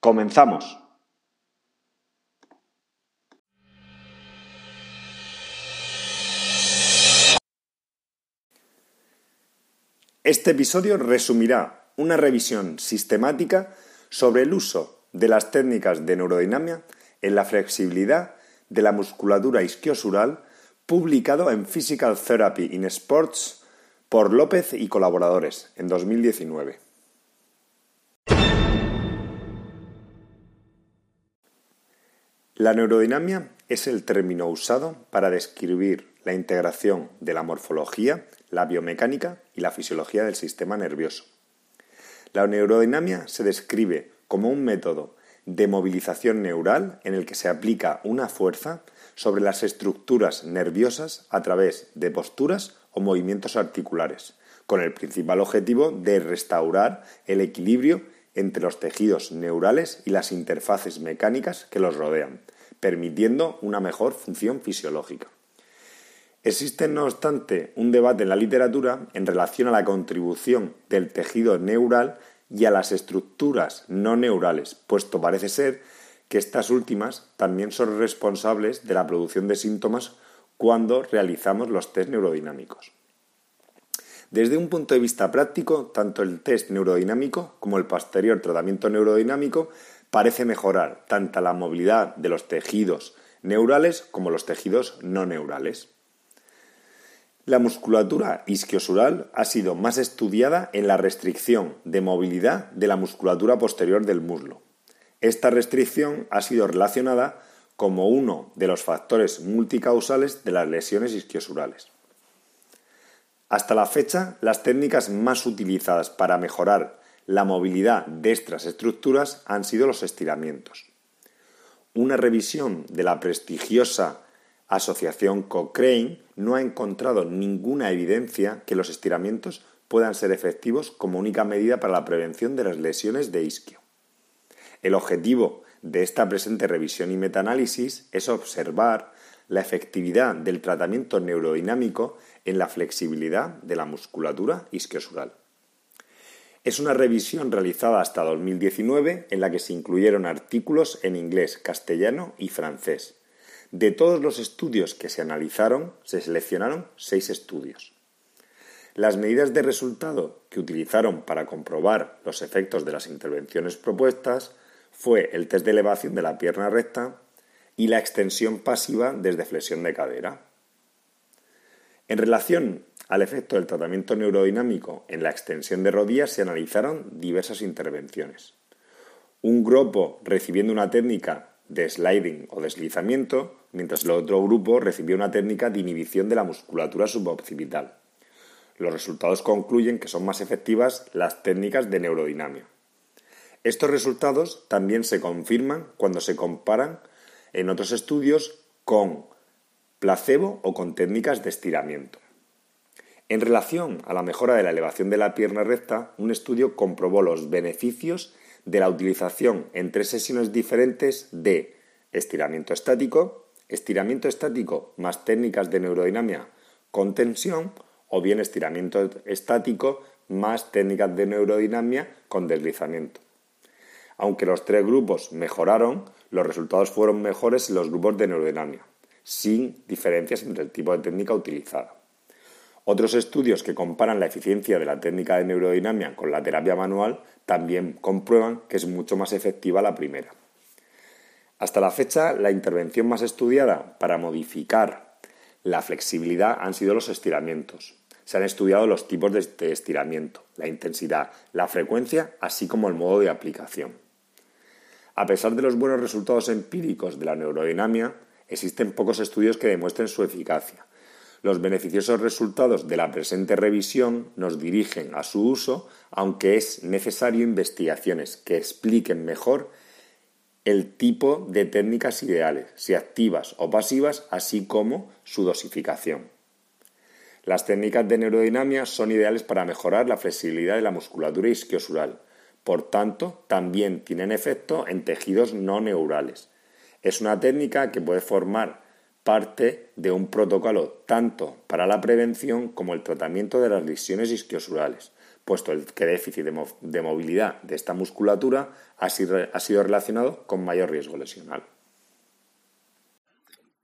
Comenzamos. Este episodio resumirá una revisión sistemática sobre el uso de las técnicas de neurodinamia en la flexibilidad de la musculatura isquiosural publicado en Physical Therapy in Sports por López y colaboradores en 2019. La neurodinamia es el término usado para describir la integración de la morfología, la biomecánica y la fisiología del sistema nervioso. La neurodinamia se describe como un método de movilización neural en el que se aplica una fuerza sobre las estructuras nerviosas a través de posturas o movimientos articulares, con el principal objetivo de restaurar el equilibrio entre los tejidos neurales y las interfaces mecánicas que los rodean, permitiendo una mejor función fisiológica. Existe, no obstante, un debate en la literatura en relación a la contribución del tejido neural y a las estructuras no neurales, puesto parece ser que estas últimas también son responsables de la producción de síntomas cuando realizamos los test neurodinámicos. Desde un punto de vista práctico, tanto el test neurodinámico como el posterior tratamiento neurodinámico parece mejorar tanto la movilidad de los tejidos neurales como los tejidos no neurales. La musculatura isquiosural ha sido más estudiada en la restricción de movilidad de la musculatura posterior del muslo. Esta restricción ha sido relacionada como uno de los factores multicausales de las lesiones isquiosurales. Hasta la fecha, las técnicas más utilizadas para mejorar la movilidad de estas estructuras han sido los estiramientos. Una revisión de la prestigiosa Asociación Cochrane no ha encontrado ninguna evidencia que los estiramientos puedan ser efectivos como única medida para la prevención de las lesiones de isquio. El objetivo de esta presente revisión y metaanálisis es observar la efectividad del tratamiento neurodinámico en la flexibilidad de la musculatura isquiosural. Es una revisión realizada hasta 2019 en la que se incluyeron artículos en inglés, castellano y francés de todos los estudios que se analizaron, se seleccionaron seis estudios. Las medidas de resultado que utilizaron para comprobar los efectos de las intervenciones propuestas fue el test de elevación de la pierna recta y la extensión pasiva desde flexión de cadera. En relación al efecto del tratamiento neurodinámico en la extensión de rodillas se analizaron diversas intervenciones. Un grupo recibiendo una técnica de sliding o deslizamiento, mientras el otro grupo recibió una técnica de inhibición de la musculatura suboccipital. Los resultados concluyen que son más efectivas las técnicas de neurodinamia. Estos resultados también se confirman cuando se comparan en otros estudios con placebo o con técnicas de estiramiento. En relación a la mejora de la elevación de la pierna recta, un estudio comprobó los beneficios de la utilización en tres sesiones diferentes de estiramiento estático, estiramiento estático más técnicas de neurodinamia con tensión o bien estiramiento estático más técnicas de neurodinamia con deslizamiento. Aunque los tres grupos mejoraron, los resultados fueron mejores en los grupos de neurodinamia, sin diferencias entre el tipo de técnica utilizada. Otros estudios que comparan la eficiencia de la técnica de neurodinamia con la terapia manual también comprueban que es mucho más efectiva la primera. Hasta la fecha, la intervención más estudiada para modificar La flexibilidad han sido los estiramientos. Se han estudiado los tipos de estiramiento, la intensidad, la frecuencia, así como el modo de aplicación. A pesar de los buenos resultados empíricos de la neurodinamia, existen pocos estudios que demuestren su eficacia. Los beneficiosos resultados de la presente revisión nos dirigen a su uso, aunque es necesario investigaciones que expliquen mejor el tipo de técnicas ideales, si activas o pasivas, así como su dosificación. Las técnicas de neurodinamia son ideales para mejorar la flexibilidad de la musculatura isquiosural. Por tanto, también tienen efecto en tejidos no neurales. Es una técnica que puede formar parte de un protocolo tanto para la prevención como el tratamiento de las lesiones isquiosurales puesto el que déficit de, movilidad de esta musculatura ha sido relacionado con mayor riesgo lesional.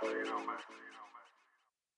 so you know.